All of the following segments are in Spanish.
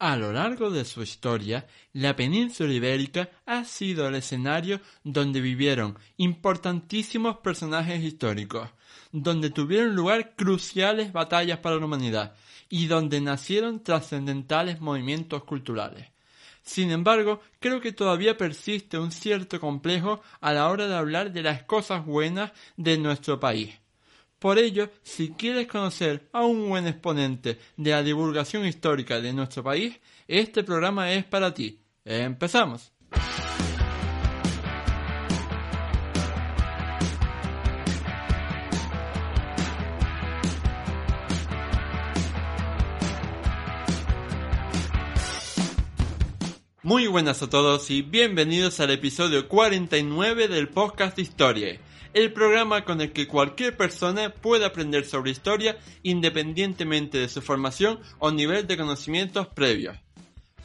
A lo largo de su historia, la península ibérica ha sido el escenario donde vivieron importantísimos personajes históricos, donde tuvieron lugar cruciales batallas para la humanidad y donde nacieron trascendentales movimientos culturales. Sin embargo, creo que todavía persiste un cierto complejo a la hora de hablar de las cosas buenas de nuestro país. Por ello, si quieres conocer a un buen exponente de la divulgación histórica de nuestro país, este programa es para ti. Empezamos. Muy buenas a todos y bienvenidos al episodio 49 del podcast Historia el programa con el que cualquier persona puede aprender sobre historia independientemente de su formación o nivel de conocimientos previos.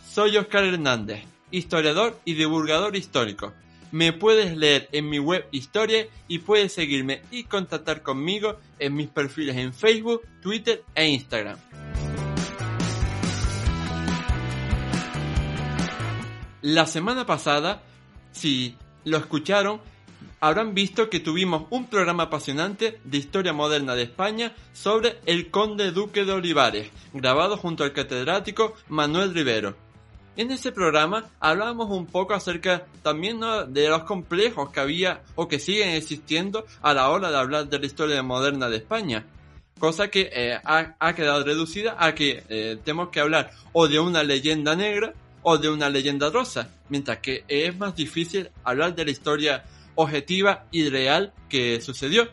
Soy Oscar Hernández, historiador y divulgador histórico. Me puedes leer en mi web Historia y puedes seguirme y contactar conmigo en mis perfiles en Facebook, Twitter e Instagram. La semana pasada, si lo escucharon, habrán visto que tuvimos un programa apasionante de historia moderna de España sobre el conde duque de Olivares, grabado junto al catedrático Manuel Rivero. En ese programa hablábamos un poco acerca también de los complejos que había o que siguen existiendo a la hora de hablar de la historia moderna de España. Cosa que eh, ha, quedado reducida a que eh, tenemos que hablar o de una leyenda negra o de una leyenda rosa, mientras que es más difícil hablar de la historia objetiva y real que sucedió.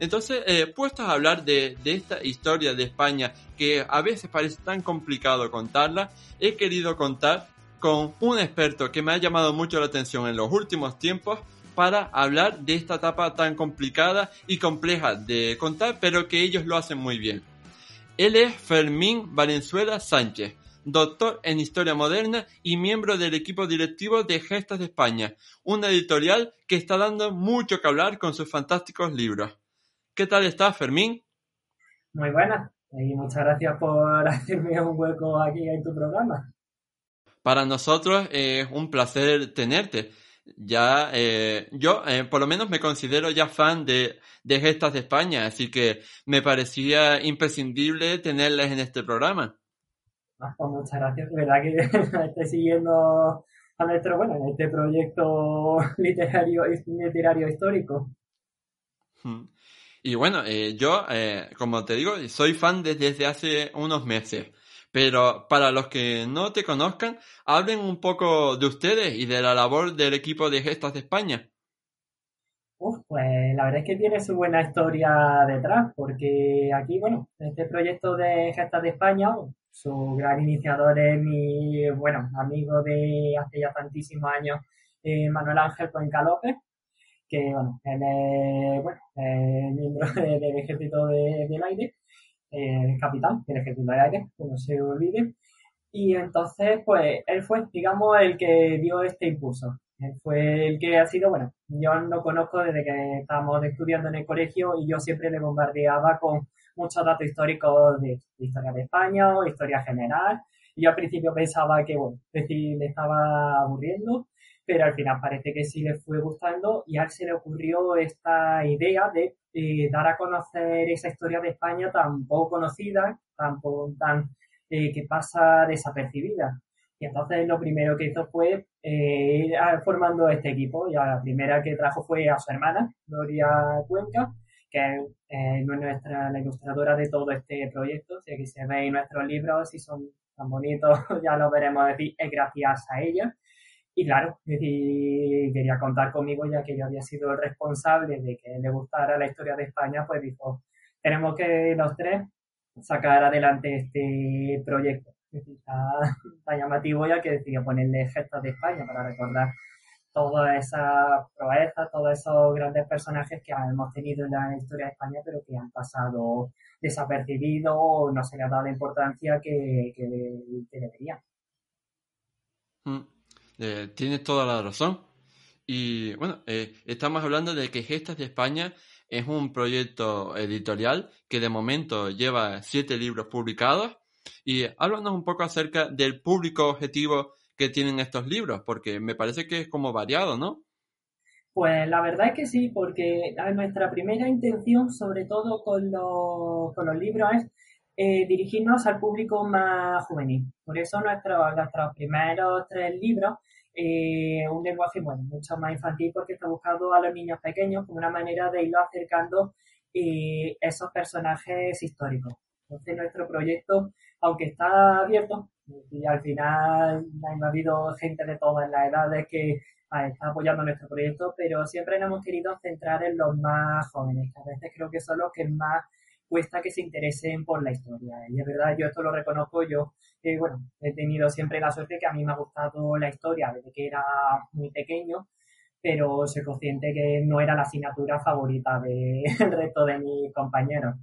Entonces, eh, puestos a hablar de, esta historia de España que a veces parece tan complicado contarla, he querido contar con un experto que me ha llamado mucho la atención en los últimos tiempos para hablar de esta etapa tan complicada y compleja de contar, pero que ellos lo hacen muy bien. Él es Fermín Valenzuela Sánchez, doctor en Historia Moderna y miembro del equipo directivo de Gestas de España, una editorial que está dando mucho que hablar con sus fantásticos libros. ¿Qué tal estás, Fermín? Muy buena, y muchas gracias por hacerme un hueco aquí en tu programa. Para nosotros es un placer tenerte. Ya, eh, yo eh, por lo menos me considero ya fan de, de Gestas de España, así que me parecía imprescindible tenerlas en este programa. Ah, pues muchas gracias. De verdad que estoy siguiendo a nuestro, bueno, en este proyecto literario, literario histórico. Hmm. Y bueno, eh, yo, eh, como te digo, soy fan desde, hace unos meses. Pero para los que no te conozcan, hablen un poco de ustedes y de la labor del equipo de Gestas de España. Uf, pues la verdad es que tiene su buena historia detrás, porque aquí, bueno, este proyecto de Gestas de España, su gran iniciador es mi, bueno, amigo de hace ya tantísimos años, eh, Manuel Ángel Cuenca que, bueno, él es, bueno, miembro del Ejército del Aire, eh, capitán del Ejército del Aire, que no se olvide. Y entonces, pues, él fue, digamos, el que dio este impulso. Él fue el que ha sido, bueno, yo lo conozco desde que estábamos estudiando en el colegio y yo siempre le bombardeaba con muchos datos históricos de, historia de España o historia general. Y yo al principio pensaba que, bueno, decir, le estaba aburriendo, pero al final parece que sí le fue gustando y a él se le ocurrió esta idea de eh, dar a conocer esa historia de España tan poco conocida, tan, tan eh, que pasa desapercibida. Y entonces lo primero que hizo fue eh, ir formando este equipo. Y la primera que trajo fue a su hermana, Gloria Cuenca, que es eh, nuestra, la ilustradora de todo este proyecto. Si aquí se veis nuestros libros y son tan bonitos, ya lo veremos decir, es gracias a ella. Y claro, quería contar conmigo ya que yo había sido el responsable de que le gustara la historia de España, pues dijo, tenemos que los tres sacar adelante este proyecto. Está tan llamativo ya que decidió ponerle gestos de España para recordar todas esas proezas, todos esos grandes personajes que hemos tenido en la historia de España, pero que han pasado desapercibidos o no se le ha dado la importancia que, que, deberían. Mm. Eh, tienes toda la razón. Y bueno, eh, estamos hablando de que Gestas de España es un proyecto editorial que de momento lleva siete libros publicados. Y háblanos un poco acerca del público objetivo que tienen estos libros, porque me parece que es como variado, ¿no? Pues la verdad es que sí, porque nuestra primera intención, sobre todo con los, con los libros, es eh, dirigirnos al público más juvenil. Por eso nuestros, nuestros primeros tres libros, eh, un lenguaje bueno, mucho más infantil porque está buscado a los niños pequeños como una manera de irlo acercando eh, esos personajes históricos. Entonces nuestro proyecto, aunque está abierto, y al final ha habido gente de todas las edades que está apoyando nuestro proyecto, pero siempre nos hemos querido centrar en los más jóvenes, que a veces creo que son los que más cuesta que se interesen por la historia. Y es verdad, yo esto lo reconozco, yo, eh, bueno, he tenido siempre la suerte que a mí me ha gustado la historia desde que era muy pequeño, pero soy consciente que no era la asignatura favorita del resto de mis compañeros.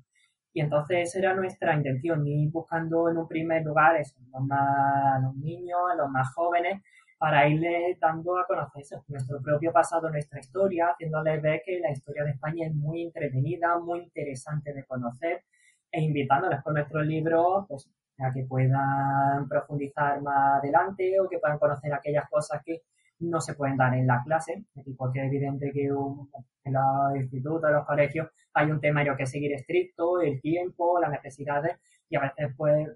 Y entonces esa era nuestra intención, ir buscando en un primer lugar eso, los, más, los niños, los más jóvenes, para irles dando a conocer nuestro propio pasado, nuestra historia, haciéndoles ver que la historia de España es muy entretenida, muy interesante de conocer e invitándoles con nuestros libros pues, a que puedan profundizar más adelante o que puedan conocer aquellas cosas que no se pueden dar en la clase, porque es evidente que en los institutos, en los colegios, hay un temario que seguir estricto, el tiempo, las necesidades, y a veces pues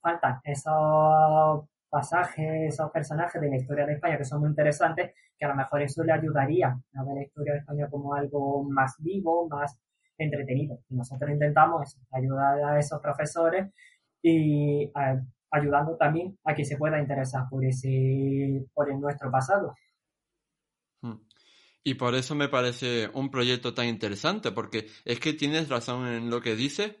faltan esos pasajes, esos personajes de la historia de España que son muy interesantes, que a lo mejor eso le ayudaría a ver la historia de España como algo más vivo, más entretenido. Y nosotros intentamos ayudar a esos profesores y eh, ayudando también a que se pueda interesar por ese, por nuestro pasado. Y por eso me parece un proyecto tan interesante, porque es que tienes razón en lo que dices,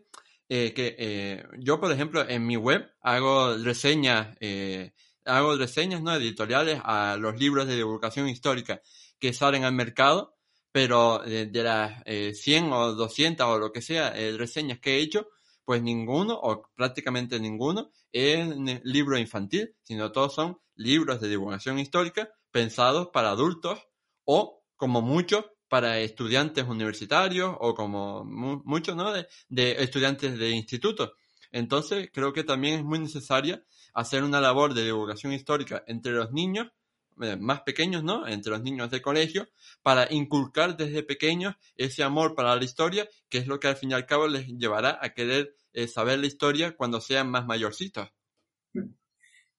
eh, que eh, yo, por ejemplo, en mi web hago reseñas, eh, hago reseñas no editoriales a los libros de divulgación histórica que salen al mercado, pero de, de las 100 o 200 o lo que sea reseñas que he hecho, pues ninguno o prácticamente ninguno es libro infantil, sino todos son libros de divulgación histórica pensados para adultos o como muchos para estudiantes universitarios o como muchos ¿no? de, estudiantes de institutos. Entonces creo que también es muy necesaria hacer una labor de divulgación histórica entre los niños eh, más pequeños, ¿no? Entre los niños de colegio, para inculcar desde pequeños ese amor para la historia, que es lo que al fin y al cabo les llevará a querer eh, saber la historia cuando sean más mayorcitos.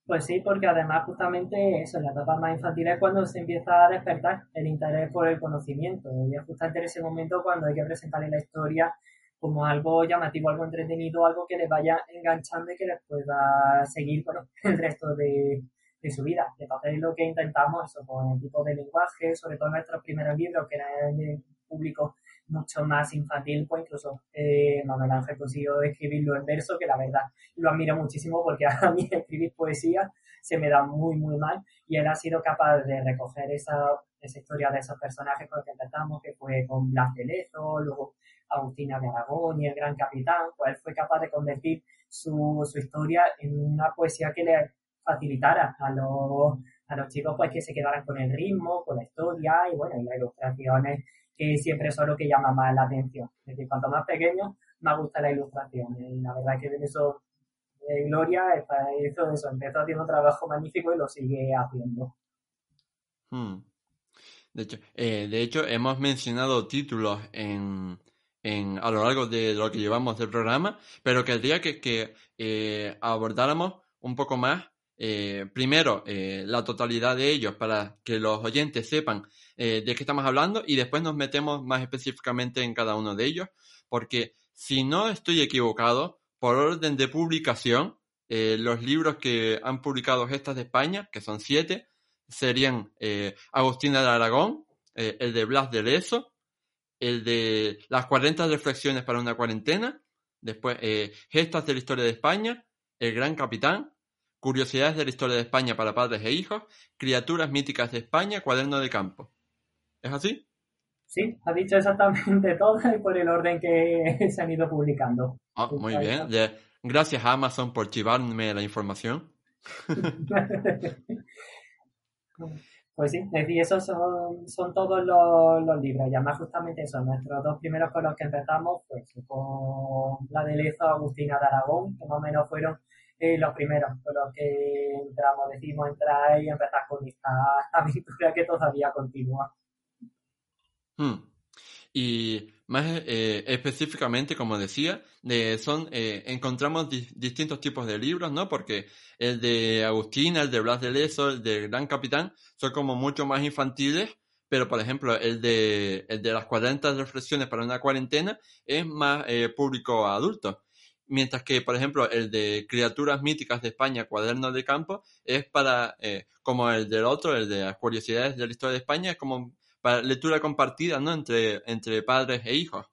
Pues sí, porque además justamente eso, en la etapa más infantil es cuando se empieza a despertar el interés por el conocimiento. Y es justamente en ese momento cuando hay que presentarle la historia como algo llamativo, algo entretenido, algo que les vaya enganchando y que les pueda seguir bueno, el resto de, de su vida. Entonces lo que intentamos eso, con el tipo de lenguaje, sobre todo en nuestros primeros libros, que eran de público mucho más infantil, pues incluso eh, Manuel Ángel consiguió escribirlo en verso, que la verdad lo admiro muchísimo porque a mí escribir poesía se me da muy, muy mal y él ha sido capaz de recoger esa, esa historia de esos personajes con los que empezamos, que fue con Blas de Lezo, luego Agustina de Aragón y el Gran Capitán, pues él fue capaz de convertir su, su historia en una poesía que le facilitara a los, a los chicos pues que se quedaran con el ritmo, con la historia y bueno, y las ilustraciones que siempre son lo que llama más la atención. Es decir, cuanto más pequeño, más gusta la ilustración. Y la verdad es que eso Gloria eso, empezó haciendo un trabajo magnífico y lo sigue haciendo. Hmm. De hecho, eh, de hecho, hemos mencionado títulos en, en, a lo largo de lo que llevamos del programa, pero querría que, que eh, abordáramos un poco más eh, primero eh, la totalidad de ellos para que los oyentes sepan eh, de qué estamos hablando y después nos metemos más específicamente en cada uno de ellos, porque si no estoy equivocado, por orden de publicación, los libros que han publicado Gestas de España, que son siete, serían Agustina de Aragón, el de Blas de Leso, el de Las 40 reflexiones para una cuarentena, después Gestas de la historia de España, El Gran Capitán, Curiosidades de la historia de España para padres e hijos, Criaturas míticas de España, Cuaderno de campo. ¿Es así? Sí, ha dicho exactamente todo y por el orden que se han ido publicando. Ah, muy bien. Gracias a Amazon por chivarme la información. Pues sí, y esos son, son todos los, libros. Y además justamente eso, nuestros dos primeros con los que empezamos, pues con la de Lezo Agustina de Aragón, que más o menos fueron eh, los primeros los que entramos, decimos entrar y empezar con esta aventura que todavía continúa. Hmm. Y más eh, específicamente, como decía, son eh, encontramos distintos tipos de libros, ¿no? Porque el de Agustina, el de Blas de Leso, el de Gran Capitán, son como mucho más infantiles, pero por ejemplo, el de, el de las 40 reflexiones para una cuarentena es más eh, público adulto. Mientras que, por ejemplo, el de Criaturas Míticas de España, Cuaderno de Campo, es para, como el del otro, el de las curiosidades de la historia de España, es como para lectura compartida, ¿no? Entre, entre padres e hijos.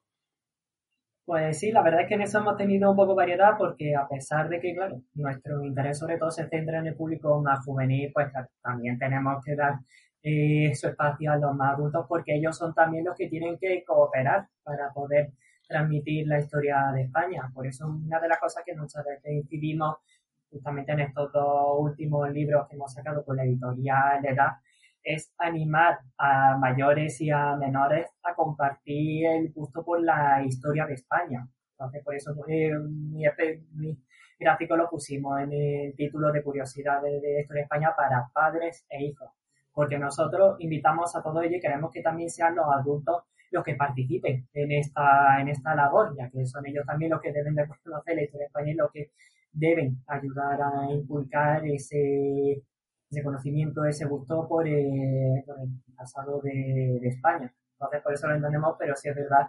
Pues sí, la verdad es que en eso hemos tenido un poco variedad porque a pesar de que, claro, nuestro interés sobre todo se centra en el público más juvenil, pues también tenemos que dar eh, su espacio a los más adultos porque ellos son también los que tienen que cooperar para poder transmitir la historia de España. Por eso una de las cosas que muchas veces incidimos justamente en estos dos últimos libros que hemos sacado con la editorial Edad es animar a mayores y a menores a compartir el gusto por la historia de España. Entonces, por eso eh, mi, gráfico lo pusimos en el título de Curiosidades de Historia de España para padres e hijos. Porque nosotros invitamos a todos ellos y queremos que también sean los adultos los que participen en esta, en esta labor, ya que son ellos también los que deben de conocer la historia de España y los que deben ayudar a inculcar ese, ese conocimiento, ese gusto por, eh, el pasado de, España. Entonces, por eso lo entendemos, pero sí es verdad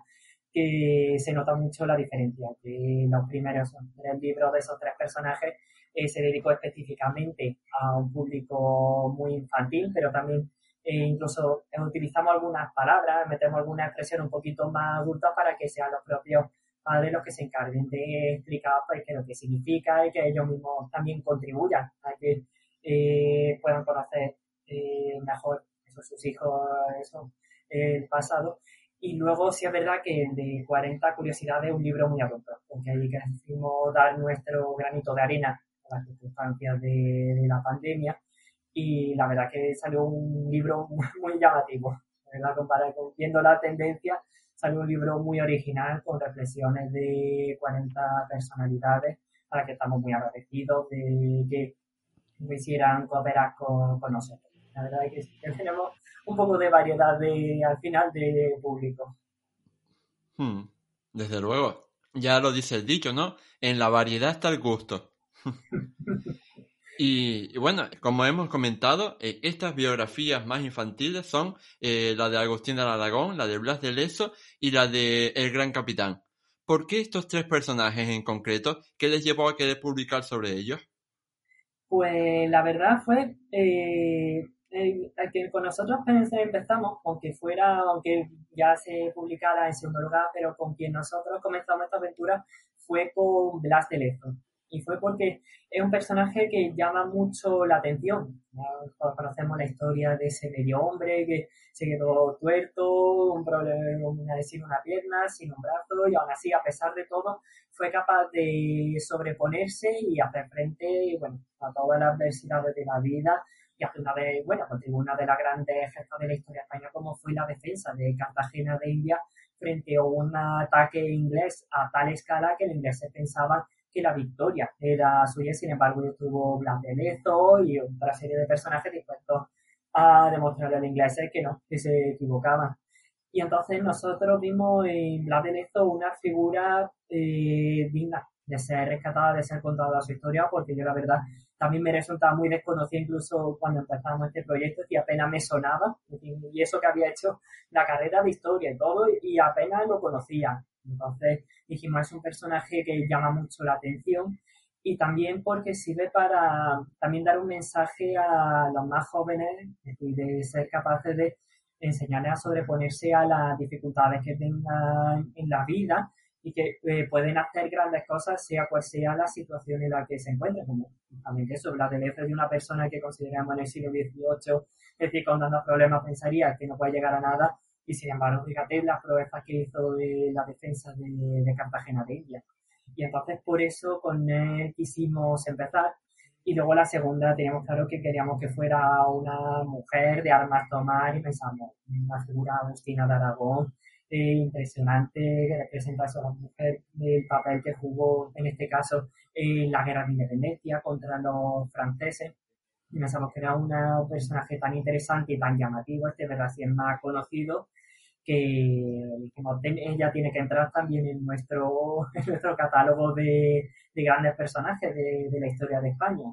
que se nota mucho la diferencia, que los primeros, el libro de esos tres personajes eh, se dedicó específicamente a un público muy infantil, pero también eh, incluso utilizamos algunas palabras, metemos alguna expresión un poquito más adulta para que sean los propios padres los que se encarguen de explicar pues, qué es lo que significa y que ellos mismos también contribuyan a que eh, puedan conocer eh, mejor eso, sus hijos, eso, el pasado. Y luego sí es verdad que de 40 curiosidades es un libro muy abrupto, porque ahí quisimos dar nuestro granito de arena a las circunstancias de, la pandemia y la verdad que salió un libro muy, llamativo. Comparar con, viendo la tendencia, salió un libro muy original con reflexiones de 40 personalidades a las que estamos muy agradecidos de que quisieran cooperar con, nosotros. La verdad es que tenemos un poco de variedad de, al final de público. Hmm, desde luego. Ya lo dice el dicho, ¿no? En la variedad está el gusto. y, bueno, como hemos comentado, eh, estas biografías más infantiles son eh, la de Agustín de Aragón, la de Blas de Leso y la de El Gran Capitán. ¿Por qué estos tres personajes en concreto? ¿Qué les llevó a querer publicar sobre ellos? Pues la verdad fue eh, que con nosotros empezamos, aunque fuera, aunque ya se publicara en segundo lugar, pero con quien nosotros comenzamos esta aventura fue con Blas de Lezo y fue porque es un personaje que llama mucho la atención. Todos conocemos la historia de ese medio hombre que se quedó tuerto, un problema, en una pierna, sin un brazo, y aún así, a pesar de todo, fue capaz de sobreponerse y hacer frente bueno, a todas las adversidades de la vida y hace una de, bueno, contribuyó una de las grandes gestas de la historia española como fue la defensa de Cartagena de India frente a un ataque inglés a tal escala que el inglés se pensaba que la victoria era suya, sin embargo, estuvo Blas de Lezo y otra serie de personajes dispuestos a demostrarle al inglés que no, que se equivocaban. Y entonces nosotros vimos en Blas de Lezo una figura eh, digna de ser rescatada, de ser contada su historia, porque yo la verdad también me resultaba muy desconocida incluso cuando empezamos este proyecto y apenas me sonaba, y eso que había hecho la carrera de historia y todo, y apenas lo conocía. Entonces dijimos, es un personaje que llama mucho la atención y también porque sirve para también dar un mensaje a los más jóvenes y de ser capaces de enseñarles a sobreponerse a las dificultades que tengan en la vida y que eh, pueden hacer grandes cosas sea cual sea la situación en la que se encuentren, como justamente eso, la de de una persona que consideramos en el siglo XVIII, es decir, con tantos problemas pensaría que no puede llegar a nada, y sin embargo, fíjate las proezas que hizo de la defensa de, de Cartagena de India. Y entonces por eso con él quisimos empezar. Y luego la segunda teníamos claro que queríamos que fuera una mujer de armas tomar y pensamos, una figura Agustina de Aragón, eh, impresionante, que representa a la mujer, el papel que jugó en este caso en la guerra de independencia contra los franceses. Y pensamos que era un personaje tan interesante y tan llamativo, este verdad si es más conocido, que ella tiene que entrar también en nuestro, nuestro catálogo de, grandes personajes de, la historia de España.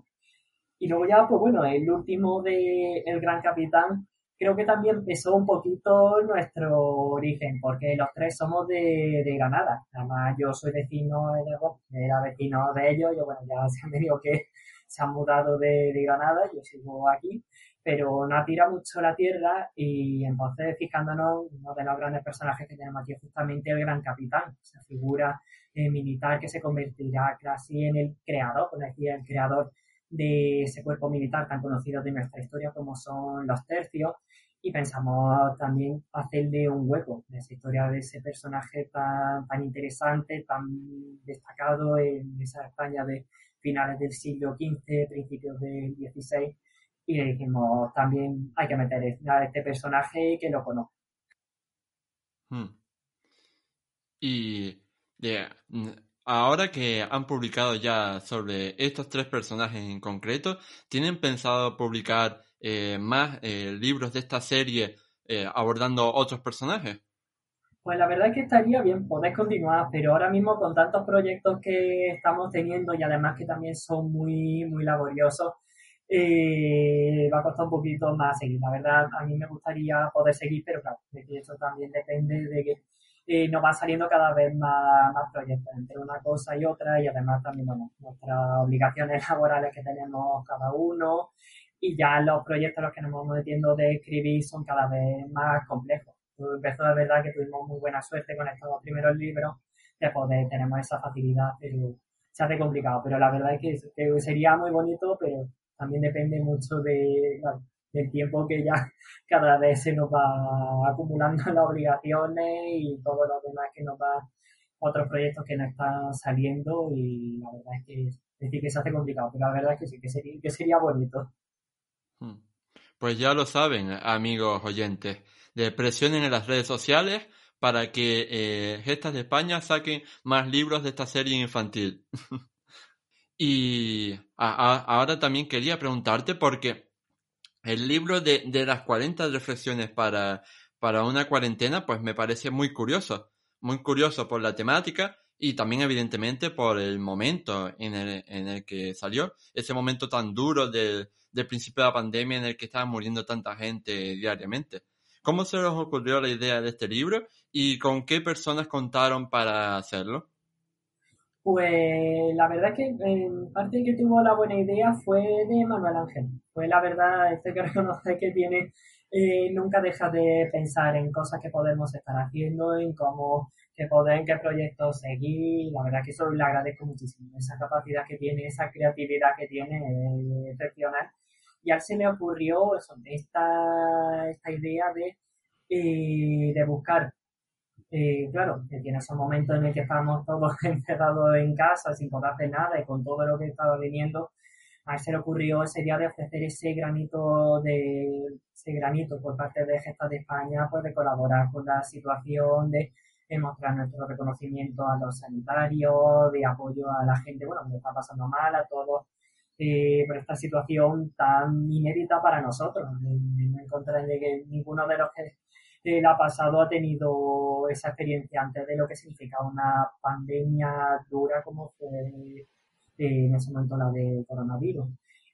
Y luego ya, pues bueno, el último de El Gran Capitán, creo que también empezó un poquito nuestro origen, porque los tres somos de, Granada. Además, yo soy vecino de era vecino de ellos, yo bueno, ya se han venido que se han mudado de, de Granada, yo sigo aquí pero no atira mucho la tierra y entonces fijándonos, uno de los grandes personajes que tenemos aquí es justamente el gran capitán, esa figura eh, militar que se convertirá casi en el creador, por decir, el creador de ese cuerpo militar tan conocido de nuestra historia como son los tercios. Y pensamos también hacerle un hueco en esa historia de ese personaje tan, tan interesante, tan destacado en esa España de finales del siglo XV, principios del XVI y le dijimos, también hay que meter a este personaje que lo conozca. Hmm. Y ahora que han publicado ya sobre estos tres personajes en concreto, ¿tienen pensado publicar eh, más eh, libros de esta serie eh, abordando otros personajes? Pues la verdad es que estaría bien poder continuar, pero ahora mismo con tantos proyectos que estamos teniendo y además que también son muy, muy laboriosos, eh, va a costar un poquito más seguir. La verdad, a mí me gustaría poder seguir, pero claro, de que eso también depende de que eh, nos van saliendo cada vez más, más proyectos entre una cosa y otra y además también, bueno, nuestras obligaciones laborales que tenemos cada uno y ya los proyectos los que nos vamos metiendo de escribir son cada vez más complejos. Empezó de verdad que tuvimos muy buena suerte con estos dos primeros libros de poder, tenemos esa facilidad, pero se hace complicado. Pero la verdad es que sería muy bonito, pero también depende mucho de, del tiempo que ya cada vez se nos va acumulando las obligaciones y todo lo demás que nos va, otros proyectos que no están saliendo y la verdad es que decir que se hace complicado, pero la verdad es que sí, que sería, que sería bonito. Hmm. Pues ya lo saben, amigos oyentes, de presionen en las redes sociales para que eh, Gestas de España saquen más libros de esta serie infantil. Y ahora también quería preguntarte porque el libro de, de las 40 reflexiones para, para una cuarentena, pues me parece muy curioso, muy curioso por la temática y también evidentemente por el momento en el, en el que salió, ese momento tan duro del, del principio de la pandemia en el que estaba muriendo tanta gente diariamente. ¿Cómo se les ocurrió la idea de este libro y con qué personas contaron para hacerlo? Pues la verdad es que en parte que tuvo la buena idea fue de Manuel Ángel. Fue la verdad, este que reconoce que tiene, eh, nunca deja de pensar en cosas que podemos estar haciendo, en cómo, que poder, en qué proyectos seguir. La verdad que eso le agradezco muchísimo. Esa capacidad que tiene, esa creatividad que tiene, es excepcional. Y a él se le ocurrió eso, esta, esta idea de, eh, de buscar eh, claro, que tiene esos momentos en el que estábamos todos encerrados en casa sin poder hacer nada y con todo lo que estaba viniendo, a él se le ocurrió ese día de ofrecer ese granito de ese granito por parte de Gestas de España, pues de colaborar con la situación, de, mostrar nuestro reconocimiento a los sanitarios, de apoyo a la gente, bueno, que está pasando mal, a todos eh, por esta situación tan inédita para nosotros. No encontré que ninguno de los que el ha pasado ha tenido esa experiencia antes de lo que significa una pandemia dura como fue eh, en ese momento la de coronavirus.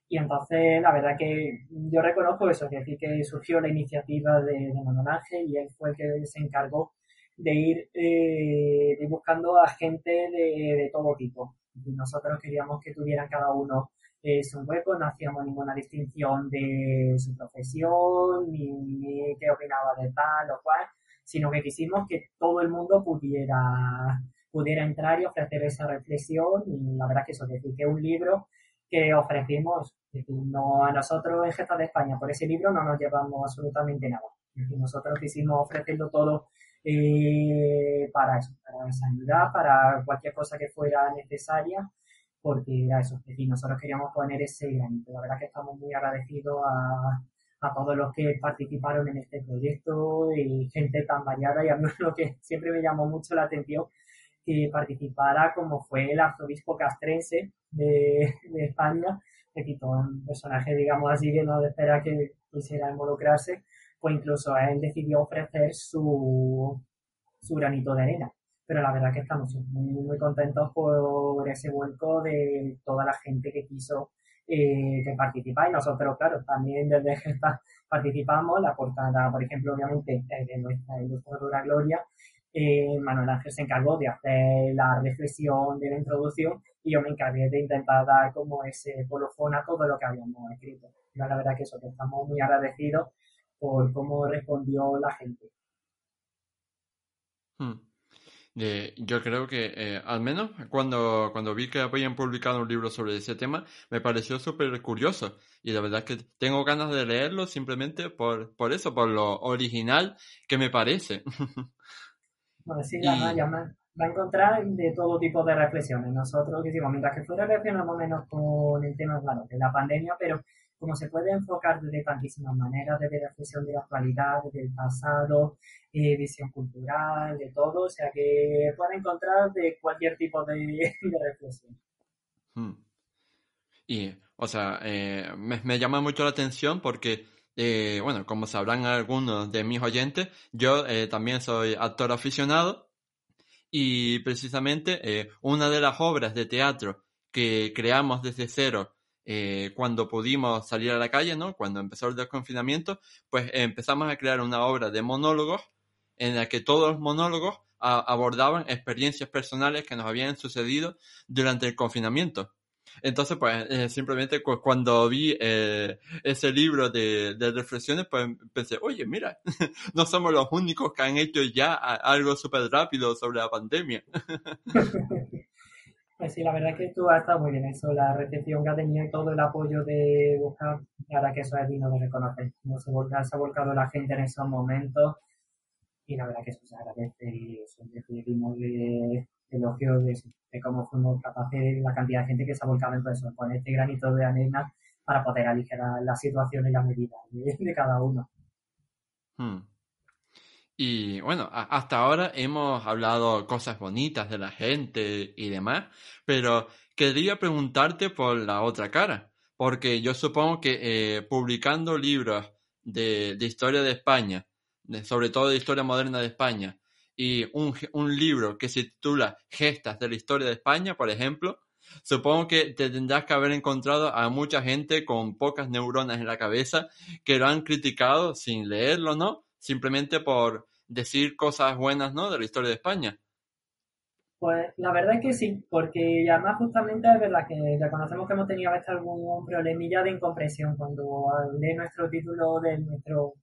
Y entonces, la verdad que yo reconozco eso, es decir, que surgió la iniciativa de, de Ángel y él fue el que se encargó de ir, eh, buscando a gente de, de todo tipo. Nosotros queríamos que tuvieran cada uno es un hueco, no hacíamos ninguna distinción de su profesión, ni, qué opinaba de tal o cual, sino que quisimos que todo el mundo pudiera pudiera entrar y ofrecer esa reflexión. Y la verdad que eso, decir que es un libro que ofrecimos, no a nosotros en Gesta de España, por ese libro no nos llevamos absolutamente nada. nosotros quisimos ofrecerlo todo eh, para eso, para sanidad, para cualquier cosa que fuera necesaria, porque era eso, es decir, nosotros queríamos poner ese granito. La verdad que estamos muy agradecidos a, a todos los que participaron en este proyecto y gente tan variada y a mí lo que siempre me llamó mucho la atención que participara como fue el arzobispo castrense de, España, que un personaje, digamos así, que no espera que quisiera involucrarse, pues incluso él decidió ofrecer su, su granito de arena. Pero la verdad que estamos muy, muy contentos por ese vuelco de toda la gente que quiso eh, que participa y nosotros, claro, también desde esta participamos, la portada, por ejemplo, obviamente, de nuestra ilustradora Gloria, eh, Manuel Ángel se encargó de hacer la reflexión de la introducción y yo me encargué de intentar dar como ese colofón a todo lo que habíamos escrito. la verdad que eso, que estamos muy agradecidos por cómo respondió la gente. Hmm yo creo que, eh, al menos cuando, cuando vi que habían publicado un libro sobre ese tema, me pareció súper curioso. Y la verdad es que tengo ganas de leerlo simplemente por, por eso, por lo original que me parece. Bueno, sí, va a encontrar de todo tipo de reflexiones. Nosotros decimos, mientras que fuera relacionamos menos con el tema, claro, de la pandemia, pero como se puede enfocar de tantísimas maneras, desde la reflexión de la actualidad, desde el pasado, eh, visión cultural, de todo, o sea que puede encontrar de cualquier tipo de, reflexión. Hmm. Y, o sea, eh, me, llama mucho la atención porque, eh, bueno, como sabrán algunos de mis oyentes, yo también soy actor aficionado y precisamente una de las obras de teatro que creamos desde cero eh, cuando pudimos salir a la calle, ¿no? Cuando empezó el desconfinamiento, pues empezamos a crear una obra de monólogos en la que todos los monólogos abordaban experiencias personales que nos habían sucedido durante el confinamiento. Entonces, pues eh, simplemente cuando vi eh, ese libro de, de, reflexiones, pues pensé, oye, mira, no somos los únicos que han hecho ya algo súper rápido sobre la pandemia. Pues sí, la verdad es que tú has estado muy bien eso, la recepción que ha tenido y todo el apoyo de buscar, la que eso es digno de reconocer, cómo se, se ha volcado la gente en esos momentos y la verdad que eso se agradece y recibimos de elogios de, de, cómo fuimos capaces, la cantidad de gente que se ha volcado en eso, con este granito de arena para poder aligerar la situación y la medida de, cada uno. Hmm. Y bueno, hasta ahora hemos hablado cosas bonitas de la gente y demás, pero quería preguntarte por la otra cara, porque yo supongo que eh, publicando libros de, historia de España, sobre todo de historia moderna de España, y un, un libro que se titula Gestas de la historia de España, por ejemplo, Supongo que te tendrás que haber encontrado a mucha gente con pocas neuronas en la cabeza que lo han criticado sin leerlo, ¿no? Simplemente por decir cosas buenas, ¿no? De la historia de España. Pues la verdad es que sí, porque además justamente es verdad que reconocemos que hemos tenido a veces algún problemilla de incomprensión cuando lee nuestro título de nuestro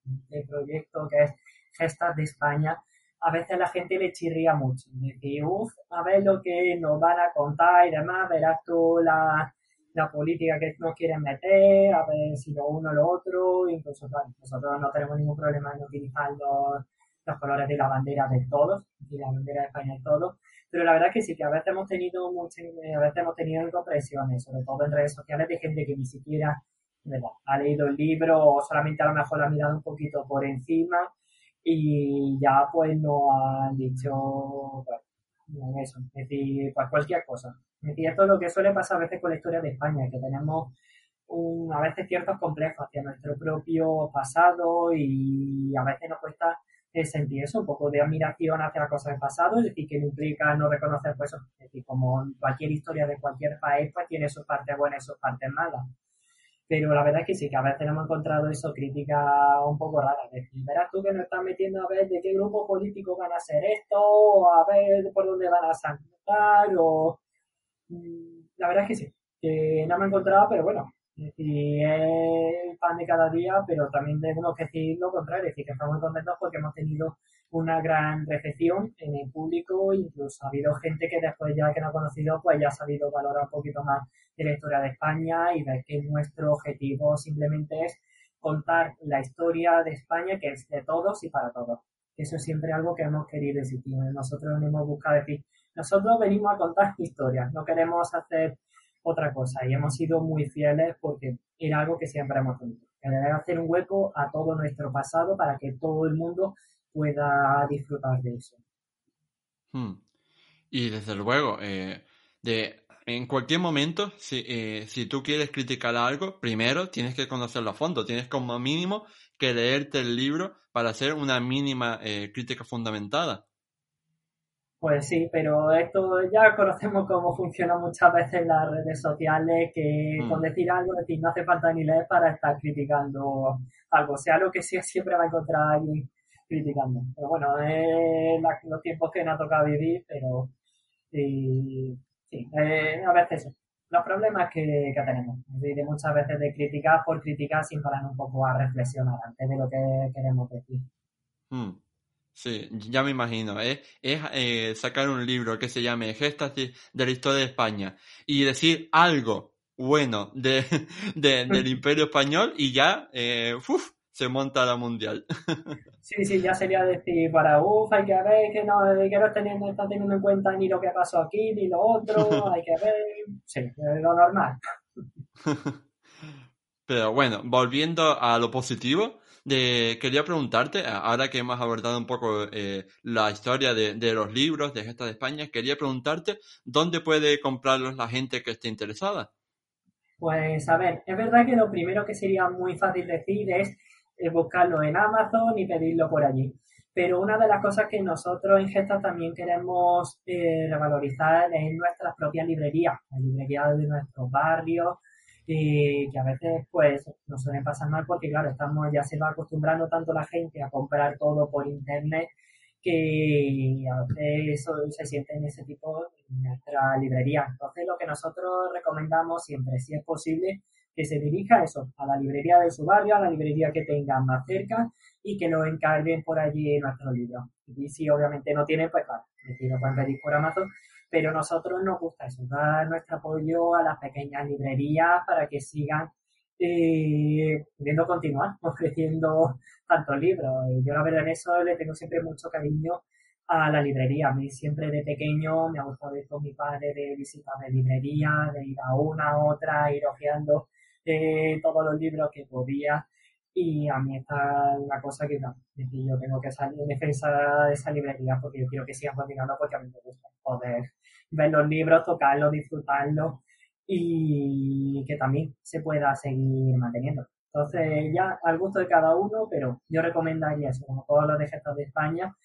proyecto que es Gestas de España, a veces la gente le chirría mucho. Dice, uff, a ver lo que nos van a contar y demás, verás tú la, la política que nos quieren meter, a ver si lo uno o lo otro, incluso nosotros no tenemos ningún problema en utilizar los los colores de la bandera de todos, de la bandera de España de todos, pero la verdad es que sí, que a veces hemos tenido muchas, a veces hemos tenido incomprensiones, sobre todo en redes sociales, de gente que ni siquiera ha leído el libro o solamente a lo mejor ha mirado un poquito por encima y ya pues no han dicho, bueno, eso, es decir, pues cualquier cosa. Es decir, esto es lo que suele pasar a veces con la historia de España, que tenemos un, a veces ciertos complejos hacia nuestro propio pasado y a veces nos cuesta sentir eso, un poco de admiración hacia las cosas del pasado, es decir, que no implica no reconocer, pues, es decir, como cualquier historia de cualquier país, pues tiene sus partes buenas y sus partes malas. Pero la verdad es que sí, que a veces hemos encontrado eso, críticas un poco raras. Es decir, verás tú que nos estás metiendo a ver de qué grupo político van a hacer esto, o a ver por dónde van a saltar, o... Mm, la verdad es que sí, que no me he encontrado, pero bueno, y pan de cada día, pero también tenemos que decir lo contrario, es decir, que estamos muy contentos porque hemos tenido una gran recepción en el público, incluso ha habido gente que después ya que nos ha conocido, pues ya ha sabido valorar un poquito más de la historia de España y ver que nuestro objetivo simplemente es contar la historia de España que es de todos y para todos. Eso es siempre algo que hemos querido decir. Nosotros no hemos buscado decir, nosotros venimos a contar historias, no queremos hacer otra cosa y hemos sido muy fieles porque era algo que siempre hemos tenido. Querer hacer un hueco a todo nuestro pasado para que todo el mundo pueda disfrutar de eso. Hmm. Y desde luego, eh, de, en cualquier momento, si, eh, si tú quieres criticar algo, primero tienes que conocerlo a fondo, tienes como mínimo que leerte el libro para hacer una mínima eh, crítica fundamentada. Pues sí, pero esto ya conocemos cómo funciona muchas veces las redes sociales, que mm. con decir algo, decir, no hace falta ni leer para estar criticando algo, sea lo que sea, siempre va a encontrar alguien criticando. Pero bueno, es los tiempos que nos ha tocado vivir, pero sí, eh, a veces los problemas que, que tenemos, de muchas veces de criticar por criticar sin parar un poco a reflexionar antes de lo que queremos decir. Mm. Sí, ya me imagino. Es, es eh, sacar un libro que se llame Gestas de, la historia de España y decir algo bueno de, del Imperio Español y ya eh, se monta la mundial. Sí, sí, ya sería decir para uff, hay que ver que no, que no teniendo, está teniendo en cuenta ni lo que pasó aquí ni lo otro, hay que ver. Sí, lo normal. Pero bueno, volviendo a lo positivo, de, quería preguntarte, ahora que hemos abordado un poco eh, la historia de, los libros de Gesta de España, quería preguntarte dónde puede comprarlos la gente que esté interesada. Pues a ver, es verdad que lo primero que sería muy fácil decir es buscarlo en Amazon y pedirlo por allí. Pero una de las cosas que nosotros en Gesta también queremos eh, revalorizar es nuestras propias librerías, las librerías de nuestros barrios, y que a veces pues nos suelen pasar mal porque claro, estamos ya se va acostumbrando tanto la gente a comprar todo por internet que a veces eso se siente en ese tipo en nuestra librería. Entonces lo que nosotros recomendamos siempre, si es posible, que se dirija eso, a la librería de su barrio, a la librería que tengan más cerca y que lo encarguen por allí en nuestro libro. Y si obviamente no tienen, pues claro, lo pueden pedir por Amazon pero nosotros nos gusta eso, dar nuestro apoyo a las pequeñas librerías para que sigan eh, pudiendo continuar ofreciendo tantos libros. Yo la verdad en eso le tengo siempre mucho cariño a la librería. A mí siempre de pequeño me ha gustado ir con mi padre de visitas de librería, de ir a una a otra, ir hojeando eh, todos los libros que podía. Y a mí está una cosa que yo tengo que salir en defensa de esa librería porque yo quiero que sigan continuando porque a mí me gusta poder ver los libros, tocarlos, disfrutarlos y que también se pueda seguir manteniendo. Entonces, ya al gusto de cada uno, pero yo recomendaría eso, como todos los de de España,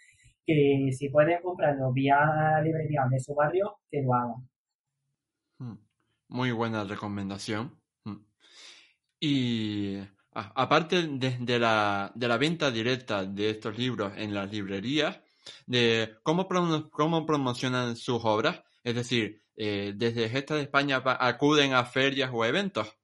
que si pueden comprarlo vía librería de su barrio, que lo hagan. Hmm. Muy buena recomendación. Hmm. Y aparte de, la, de la venta directa de estos libros en las librerías, de cómo, cómo promocionan sus obras, es decir, eh, desde Gesta de España acuden a ferias o eventos.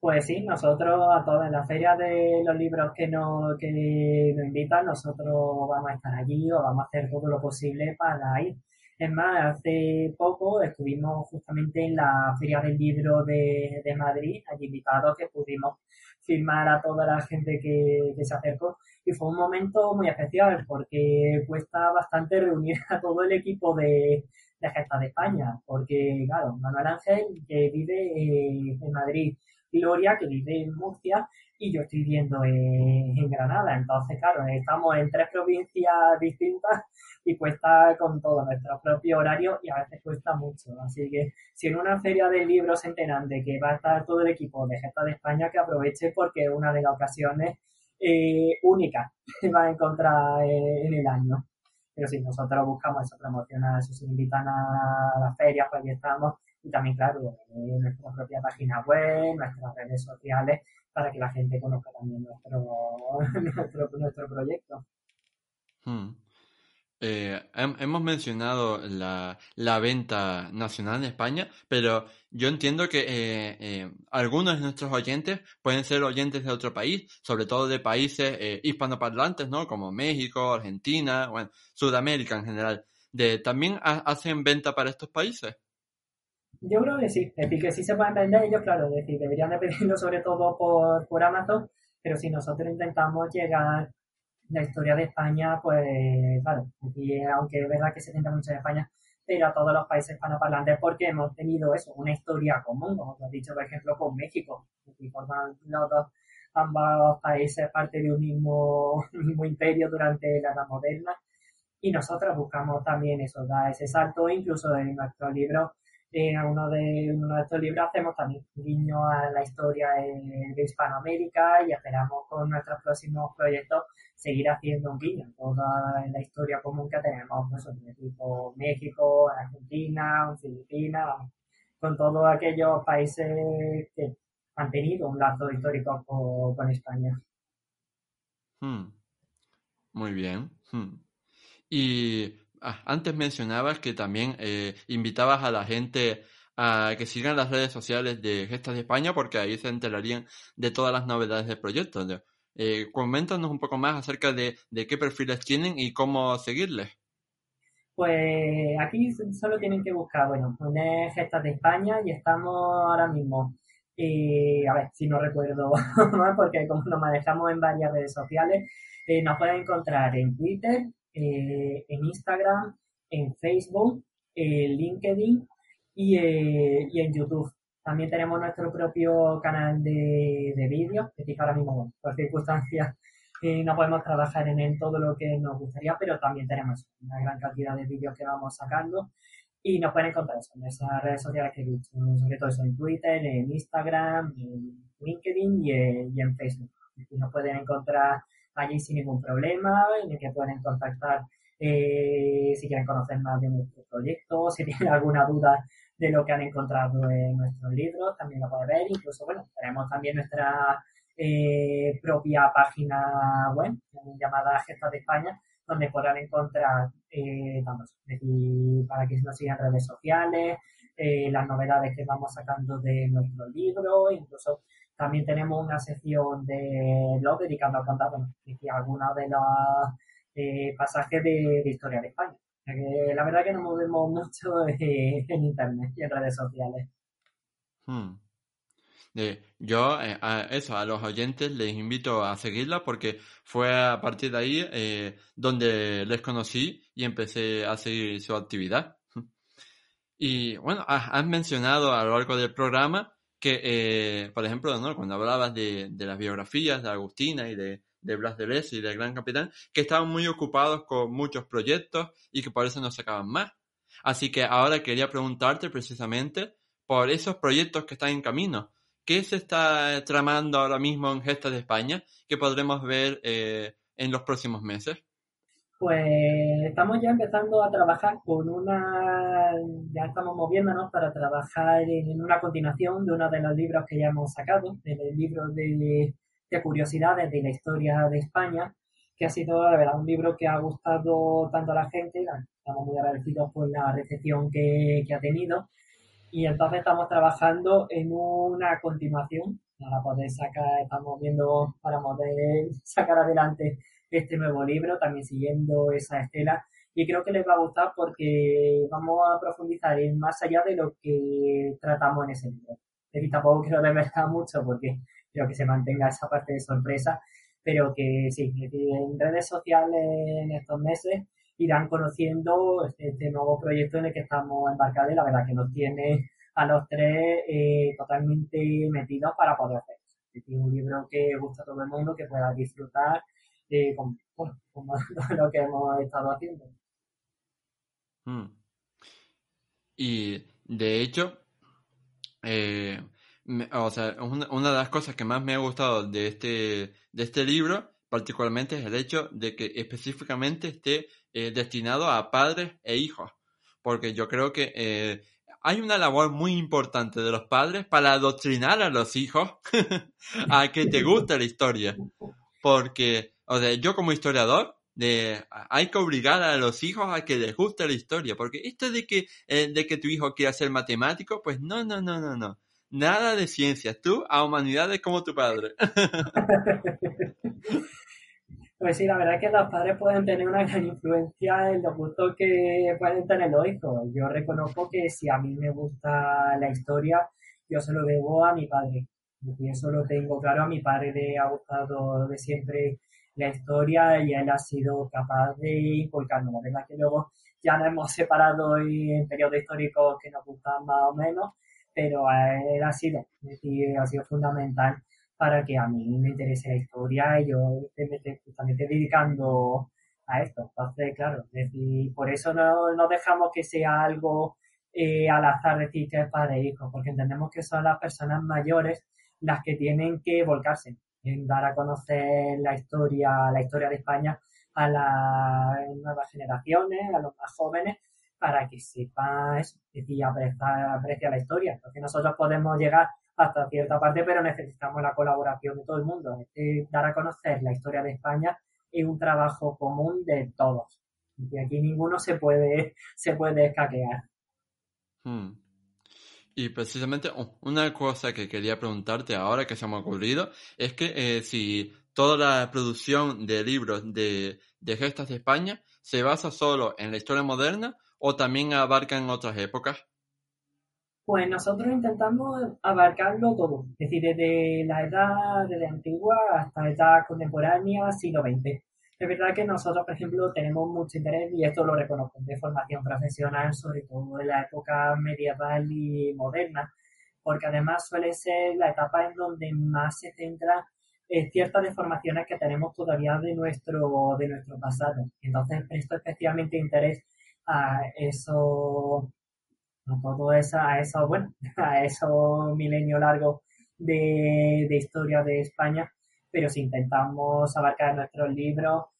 Pues sí, nosotros a todas las ferias de los libros que nos, que nos invitan, nosotros vamos a estar allí o vamos a hacer todo lo posible para ir. Es más, hace poco estuvimos justamente en la Feria del Libro de, de Madrid, allí invitados que pudimos firmar a toda la gente que, que se acercó. Y fue un momento muy especial porque cuesta bastante reunir a todo el equipo de, de Gesta de España, porque claro, Manuel Ángel que vive en Madrid, Gloria que vive en Murcia y yo estoy viviendo en, en, Granada, entonces claro, estamos en tres provincias distintas y cuesta con todo nuestro propio horario y a veces cuesta mucho, así que si en una feria de libros se enteran de que va a estar todo el equipo de Gesta de España, que aproveche porque es una de las ocasiones eh, única que va a encontrar eh, en el año. Pero sí, nosotros buscamos eso, promocionar, eso, se invitan a las ferias, pues ahí estamos. Y también, claro, en nuestra propia página web, nuestras redes sociales, para que la gente conozca también nuestro, nuestro, nuestro proyecto. Hmm. Eh, hemos mencionado la, venta nacional en España, pero yo entiendo que eh, eh, algunos de nuestros oyentes pueden ser oyentes de otro país, sobre todo de países hispanoparlantes, ¿no? Como México, Argentina, bueno, Sudamérica en general. ¿También hacen venta para estos países? Yo creo que sí, es decir, que sí se pueden vender ellos, claro, es decir, deberían de pedirlo sobre todo por, por Amazon, pero si nosotros intentamos llegar la historia de España, pues claro, aunque es verdad que se centra mucho en España, pero a todos los países hispanoparlantes porque hemos tenido eso, una historia común, como os he dicho, por ejemplo, con México, que forman los dos, ambos países parte de un mismo, mismo imperio durante la Edad Moderna, y nosotros buscamos también eso, dar ese salto, incluso en nuestro libro en de, uno de estos libros hacemos también un guiño a la historia de, Hispanoamérica y esperamos con nuestros próximos proyectos seguir haciendo un guiño a toda la historia común que tenemos, pues, tipo México, Argentina, Filipinas, con todos aquellos países que han tenido un lazo histórico con, España. Hmm. Muy bien. Hmm. Y Ah, antes mencionabas que también eh, invitabas a la gente a que sigan las redes sociales de Gestas de España porque ahí se enterarían de todas las novedades del proyecto. Eh, coméntanos un poco más acerca de, qué perfiles tienen y cómo seguirles. Pues aquí solo tienen que buscar, bueno, poner Gestas de España y estamos ahora mismo, a ver si no recuerdo porque como nos manejamos en varias redes sociales, eh, nos pueden encontrar en Twitter, eh, en Instagram, en Facebook, en LinkedIn eh, y, en YouTube. También tenemos nuestro propio canal de, de vídeos, que ahora mismo, por circunstancias, eh, no podemos trabajar en, todo lo que nos gustaría, pero también tenemos una gran cantidad de vídeos que vamos sacando y nos pueden encontrar en esas redes sociales que he dicho, sobre todo eso en Twitter, en Instagram, en LinkedIn y, y en Facebook. Y nos pueden encontrar allí sin ningún problema, en el que pueden contactar eh, si quieren conocer más de nuestro proyecto, si tienen alguna duda de lo que han encontrado en nuestros libros, también lo pueden ver. Incluso, bueno, tenemos también nuestra eh, propia página web llamada Gestas de España, donde podrán encontrar, eh, vamos, para que nos sigan redes sociales, eh, las novedades que vamos sacando de nuestro libro, incluso también tenemos una sección de blog dedicada a contar bueno, algunos de los eh, pasajes de, historia de España. la verdad que nos movemos mucho en internet y en redes sociales. Hmm. yo, eh, a eso, a los oyentes les invito a seguirla porque fue a partir de ahí eh, donde les conocí y empecé a seguir su actividad. Y bueno, has mencionado a lo largo del programa que, eh, por ejemplo, ¿no? cuando hablabas de, de, las biografías de Agustina y de, de Blas de Les y del Gran Capitán, que estaban muy ocupados con muchos proyectos y que por eso no sacaban más. Así que ahora quería preguntarte precisamente por esos proyectos que están en camino. ¿Qué se está tramando ahora mismo en Gestas de España que podremos ver eh, en los próximos meses? Pues estamos ya empezando a trabajar con una, ya estamos moviéndonos para trabajar en una continuación de uno de los libros que ya hemos sacado, del libro de, curiosidades de la historia de España, que ha sido, la verdad, un libro que ha gustado tanto a la gente, estamos muy agradecidos por la recepción que, que ha tenido, y entonces estamos trabajando en una continuación. Para poder sacar, estamos viendo para poder sacar adelante este nuevo libro, también siguiendo esa estela. Y creo que les va a gustar porque vamos a profundizar en más allá de lo que tratamos en ese libro. Y tampoco quiero desvelar mucho porque quiero que se mantenga esa parte de sorpresa, pero que sí, en redes sociales en estos meses irán conociendo este, nuevo proyecto en el que estamos embarcados y la verdad que nos tiene a los tres eh, totalmente metidos para poder hacer. Es un libro que gusta a todo el mundo, que pueda disfrutar con, lo que hemos estado haciendo. Hmm. Y de hecho, eh, o sea, una, de las cosas que más me ha gustado de este, de este libro, particularmente, es el hecho de que específicamente esté eh, destinado a padres e hijos. Porque yo creo que eh, hay una labor muy importante de los padres para adoctrinar a los hijos a que te guste la historia. Porque o sea, yo como historiador, de hay que obligar a los hijos a que les guste la historia, porque esto de que, eh, de que tu hijo quiera ser matemático, pues no, no, no, no, no. Nada de ciencias, tú a humanidades como tu padre. Pues sí, la verdad es que los padres pueden tener una gran influencia en los gustos que pueden tener los hijos. Yo reconozco que si a mí me gusta la historia, yo se lo debo a mi padre. Y eso lo tengo claro, a mi padre le ha gustado de siempre la historia y él ha sido capaz de inculcarnos. Verdad que luego ya nos hemos separado en periodos históricos que nos gustan más o menos, pero él ha sido, es ha sido fundamental para que a mí me interese la historia y yo me esté justamente dedicando a esto. Entonces, claro, decir, por eso no, no dejamos que sea algo eh, al azar decir que es padre e hijo, porque entendemos que son las personas mayores las que tienen que volcarse en dar a conocer la historia, la historia de España a las nuevas generaciones, a los más jóvenes, para que sepan eso, decir, aprecia la historia. Porque nosotros podemos llegar hasta cierta parte, pero necesitamos la colaboración de todo el mundo. dar a conocer la historia de España es un trabajo común de todos. Y aquí ninguno se puede, se puede escaquear. Hmm. Y precisamente oh, una cosa que quería preguntarte ahora que se me ha ocurrido es que eh, si toda la producción de libros de, de gestas de España se basa solo en la historia moderna o también abarca en otras épocas. Pues nosotros intentamos abarcarlo todo, es decir, desde la edad, desde antigua hasta la edad contemporánea, siglo XX. Es verdad que nosotros, por ejemplo, tenemos mucho interés, y esto lo reconozco, de formación profesional, sobre todo en la época medieval y moderna, porque además suele ser la etapa en donde más se centra en ciertas deformaciones que tenemos todavía de nuestro, de nuestro pasado. Entonces presto especialmente interés a eso a todo esa, a eso, bueno, a eso milenio largo de, historia de España, pero si intentamos abarcar nuestros libros,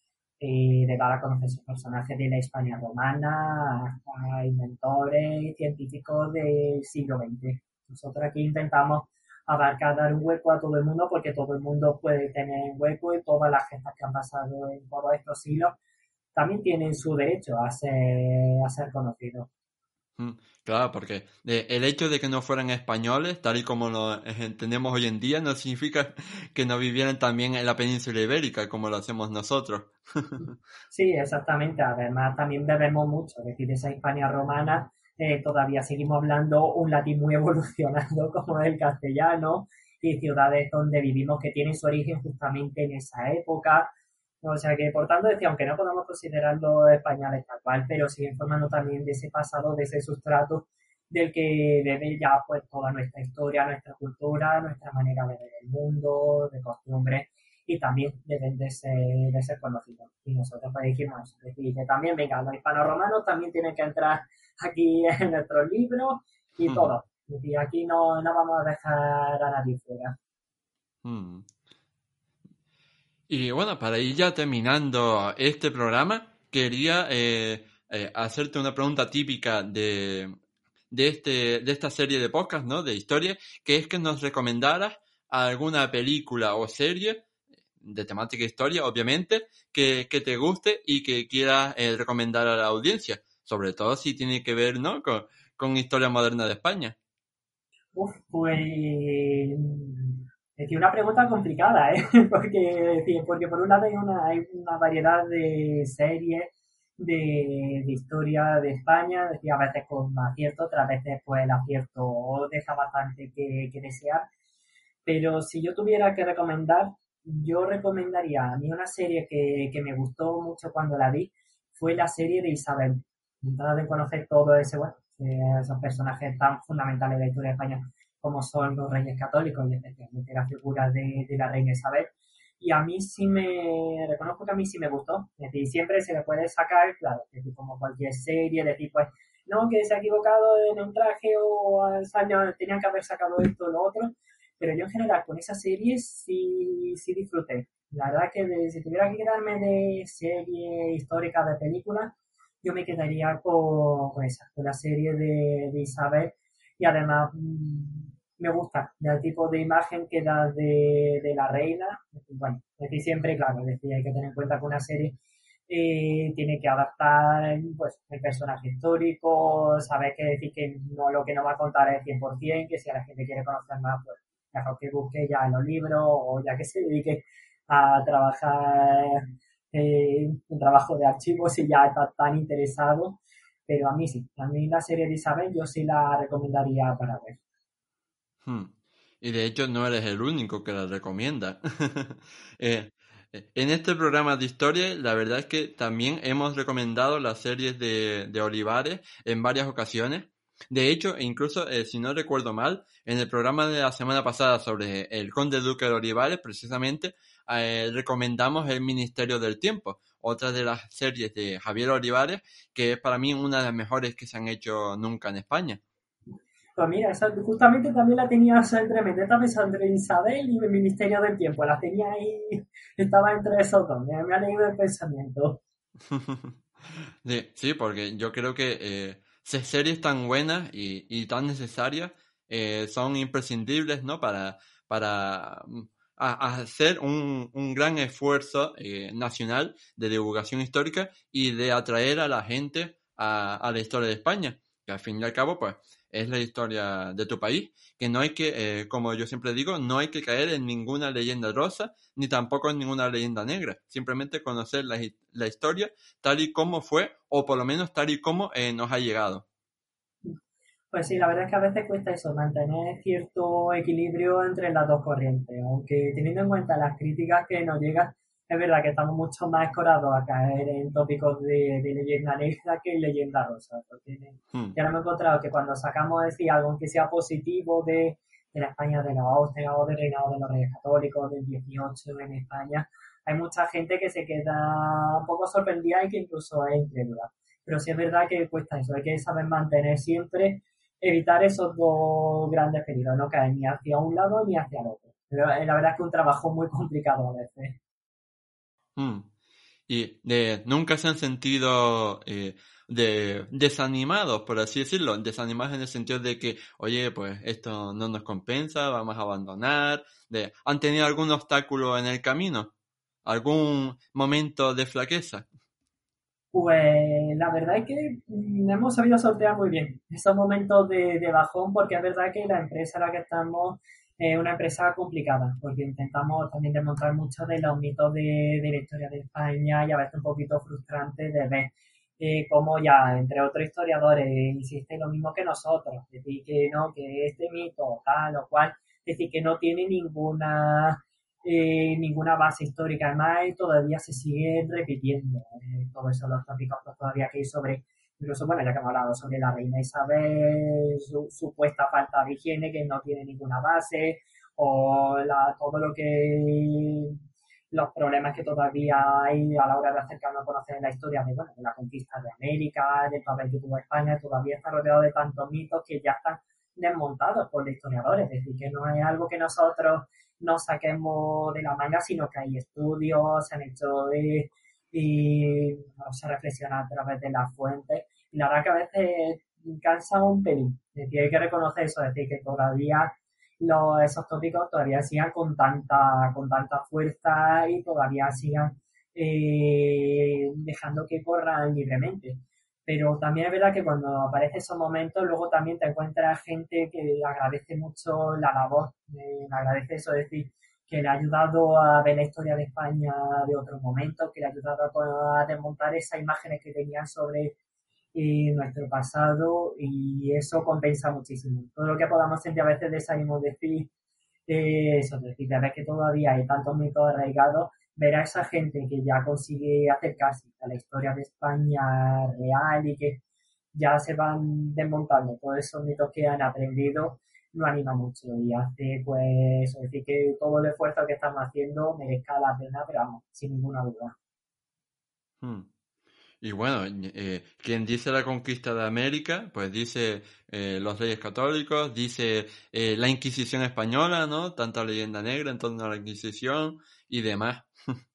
eh, de dar a conocer sus personajes de la España romana, hasta inventores científicos del siglo XX. Nosotros aquí intentamos abarcar, dar un hueco a todo el mundo, porque todo el mundo puede tener hueco y todas las gentes que han pasado en todos estos siglos también tienen su derecho a ser, a ser conocidos. Claro, porque el hecho de que no fueran españoles, tal y como lo entendemos hoy en día, no significa que no vivieran también en la península ibérica, como lo hacemos nosotros. sí, exactamente. Además, también bebemos mucho. Es decir, esa España romana, eh, todavía seguimos hablando un latín muy evolucionado, como el castellano, y ciudades donde vivimos que tienen su origen justamente en esa época o sea que, por tanto, decía, aunque no podamos considerarlo españoles tal cual, pero sigue informando también de ese pasado, de ese sustrato del que debe ya pues toda nuestra historia, nuestra cultura, nuestra manera de ver el mundo, de costumbres y también deben de ser, de ser conocidos. Y nosotros pues dijimos, decir, que también, venga, los hispano-romanos también tienen que entrar aquí en nuestros libros y todo. Y aquí no, no vamos a dejar a nadie fuera. Y bueno, para ir ya terminando este programa, quería eh, eh, hacerte una pregunta típica de, de, este, de esta serie de podcast, ¿no? De historia, que es que nos recomendaras alguna película o serie de temática historia, obviamente, que, que te guste y que quieras eh, recomendar a la audiencia, sobre todo si tiene que ver, ¿no? Con, con historia moderna de España. Uf, pues es una pregunta complicada, ¿eh? porque, porque por un lado hay una, variedad de series de, historia de España, decir, a veces con acierto, otras veces pues el acierto deja bastante que, desear. Pero si yo tuviera que recomendar, yo recomendaría a mí una serie que, que me gustó mucho cuando la vi, fue la serie de Isabel. Entrada de conocer todo ese, bueno, esos personajes tan fundamentales de la historia de España como son los reyes católicos y especialmente la figura de, la reina Isabel. Y a mí sí me, reconozco que a mí sí me gustó. Es decir, siempre se le puede sacar, claro, es como cualquier serie, decir, pues, no, que se ha equivocado en un traje o al años tenían que haber sacado esto o lo otro. Pero yo en general con esa serie sí, sí disfruté. La verdad que si tuviera que quedarme de serie histórica de película, yo me quedaría con, esa, con la serie de, de Isabel. Y además, mm, me gusta el tipo de imagen que da de, la reina. Bueno, es decir, siempre, claro, es decir, hay que tener en cuenta que una serie eh, tiene que adaptar pues, el personaje histórico, saber que que no lo que nos va a contar es 100%, que si a la gente quiere conocer más, pues mejor que busque ya en los libros o ya que se dedique a trabajar eh, un trabajo de archivo si ya está tan interesado. Pero a mí sí, a mí la serie de Isabel yo sí la recomendaría para ver. Hmm. Y de hecho no eres el único que la recomienda. eh, en este programa de historia, la verdad es que también hemos recomendado las series de, Olivares en varias ocasiones. De hecho, incluso, eh, si no recuerdo mal, en el programa de la semana pasada sobre el Conde Duque de Olivares, precisamente, eh, recomendamos El Ministerio del Tiempo, otra de las series de Javier Olivares, que es para mí una de las mejores que se han hecho nunca en España. Pues mira, justamente también la tenía entre mente, estaba pensando entre Isabel y el Ministerio del Tiempo, la tenía ahí, estaba entre esos dos, me, ha leído el pensamiento. sí, sí, porque yo creo que eh, series tan buenas y, tan necesarias eh, son imprescindibles, ¿no? Para, para mm, hacer un, un, gran esfuerzo eh, nacional de divulgación histórica y de atraer a la gente a, a la historia de España, que al fin y al cabo, pues, es la historia de tu país, que no hay que, eh, como yo siempre digo, no hay que caer en ninguna leyenda rosa, ni tampoco en ninguna leyenda negra, simplemente conocer la, la historia tal y como fue, o por lo menos tal y como eh, nos ha llegado. Pues sí, la verdad es que a veces cuesta eso, mantener cierto equilibrio entre las dos corrientes, aunque teniendo en cuenta las críticas que nos llegan, es verdad que estamos mucho más escorados a caer en tópicos de, leyenda negra que leyenda rosa. Porque hmm. ya no me he encontrado que cuando sacamos decir algo que sea positivo de, la España de la Austria o del reinado de los reyes católicos del 18 en España, hay mucha gente que se queda un poco sorprendida y que incluso es incrédula. Pero sí es verdad que cuesta eso, hay que saber mantener siempre, evitar esos dos grandes peligros, no caer ni hacia un lado ni hacia el otro. Pero la verdad es que es un trabajo muy complicado a veces. Mm. Y de, nunca se han sentido eh, de, desanimados, por así decirlo, desanimados en el sentido de que, oye, pues esto no nos compensa, vamos a abandonar. De, ¿Han tenido algún obstáculo en el camino? ¿Algún momento de flaqueza? Pues la verdad es que mm, hemos sabido sortear muy bien esos momentos de, de bajón, porque es verdad que la empresa en la que estamos es una empresa complicada, porque intentamos también desmontar muchos de los mitos de, la historia de España y a veces un poquito frustrante de ver eh, cómo ya, entre otros historiadores, insisten lo mismo que nosotros, decir que no, que este mito tal o cual, decir que no tiene ninguna eh, ninguna base histórica, además todavía se sigue repitiendo eh, todos esos los tópicos todavía que hay sobre incluso, bueno, ya que hemos hablado sobre la reina Isabel, su supuesta falta de higiene que no tiene ninguna base, o la, todo lo que los problemas que todavía hay a la hora de acercarnos a conocer la historia de, bueno, de la conquista de América, del papel que tuvo España, todavía está rodeado de tantos mitos que ya están desmontados por los historiadores, es decir, que no es algo que nosotros nos saquemos de la manga, sino que hay estudios, se han hecho de y se reflexiona a través de las fuentes. Y la verdad que a veces cansa un pelín. Es decir, hay que reconocer eso, es decir, que todavía los, esos tópicos todavía sigan con tanta, con tanta fuerza y todavía sigan eh, dejando que corran libremente. Pero también es verdad que cuando aparecen esos momentos, luego también te encuentras gente que agradece mucho la labor, eh, agradece eso, es decir, que le ha ayudado a ver la historia de España de otros momentos, que le ha ayudado a, desmontar esas imágenes que tenían sobre eh, nuestro pasado y eso compensa muchísimo. Todo lo que podamos sentir a veces desánimo decir eh, eso, decir, de ver que todavía hay tantos mitos arraigados, ver a esa gente que ya consigue acercarse a la historia de España real y que ya se van desmontando todos esos mitos que han aprendido lo anima mucho y hace pues decir que todo el esfuerzo que estamos haciendo merezca la pena, pero vamos, sin ninguna duda. Hmm. Y bueno, eh, quien dice la conquista de América, pues dice eh, los reyes católicos, dice eh, la Inquisición española, ¿no? Tanta leyenda negra en torno a la Inquisición y demás.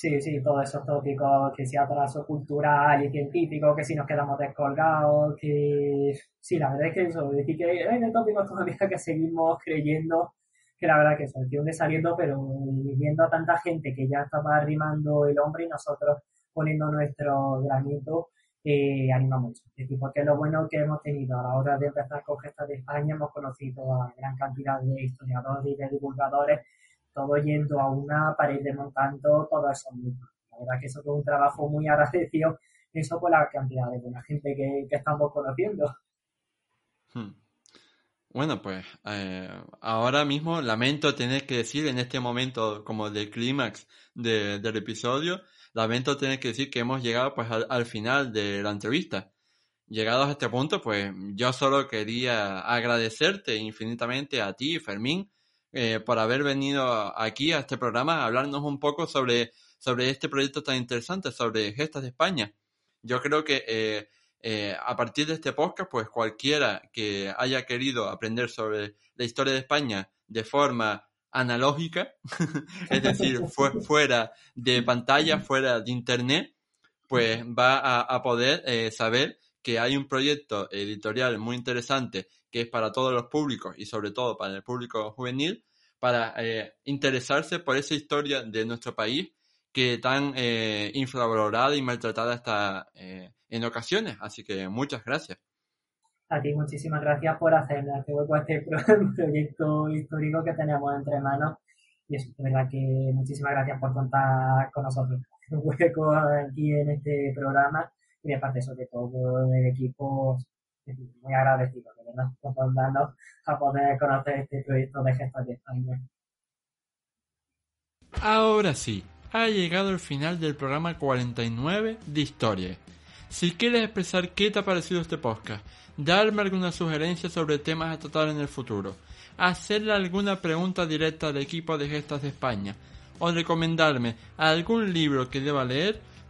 Sí, sí, todos esos tópicos, que si atraso cultural y científico, que si nos quedamos descolgados, que sí, la verdad es que eso, decir que hay tópicos todavía que seguimos creyendo que la verdad que eso, el de saliendo, pero viendo a tanta gente que ya estaba arrimando el hombre y nosotros poniendo nuestro granito eh, anima mucho. Es decir, porque lo bueno que hemos tenido a la hora de empezar con Gestas de España, hemos conocido a gran cantidad de historiadores y de divulgadores, todo yendo a una pared de montando todos esos mismos. La verdad que eso es un trabajo muy agradecido, eso por la cantidad de buena gente que, estamos conociendo. Hmm. Bueno, pues eh, ahora mismo lamento tener que decir en este momento como de clímax del episodio lamento tener que decir que hemos llegado pues al, final de la entrevista. Llegados a este punto, pues yo solo quería agradecerte infinitamente a ti, Fermín, eh, por haber venido aquí a este programa a hablarnos un poco sobre, sobre este proyecto tan interesante, sobre Gestas de España. Yo creo que eh, eh, a partir de este podcast, pues cualquiera que haya querido aprender sobre la historia de España de forma analógica, es decir, fuera de pantalla, fuera de internet, pues va a, poder eh, saber que hay un proyecto editorial muy interesante que es para todos los públicos y sobre todo para el público juvenil, para eh, interesarse por esa historia de nuestro país que tan eh, infravalorada y maltratada está en ocasiones. Así que muchas gracias. A ti muchísimas gracias por hacerme este hueco este proyecto histórico que tenemos entre manos. Y es verdad que muchísimas gracias por contar con nosotros. Un hueco aquí en este programa y de parte sobre todo del equipo muy agradecido, de verdad, por darnos a poder conocer este proyecto de gestos de España. Ahora sí, ha llegado el final del programa 49 de Historia. Si quieres expresar qué te ha parecido este podcast, darme alguna sugerencia sobre temas a tratar en el futuro, hacerle alguna pregunta directa al equipo de Gestas de España o recomendarme algún libro que deba leer,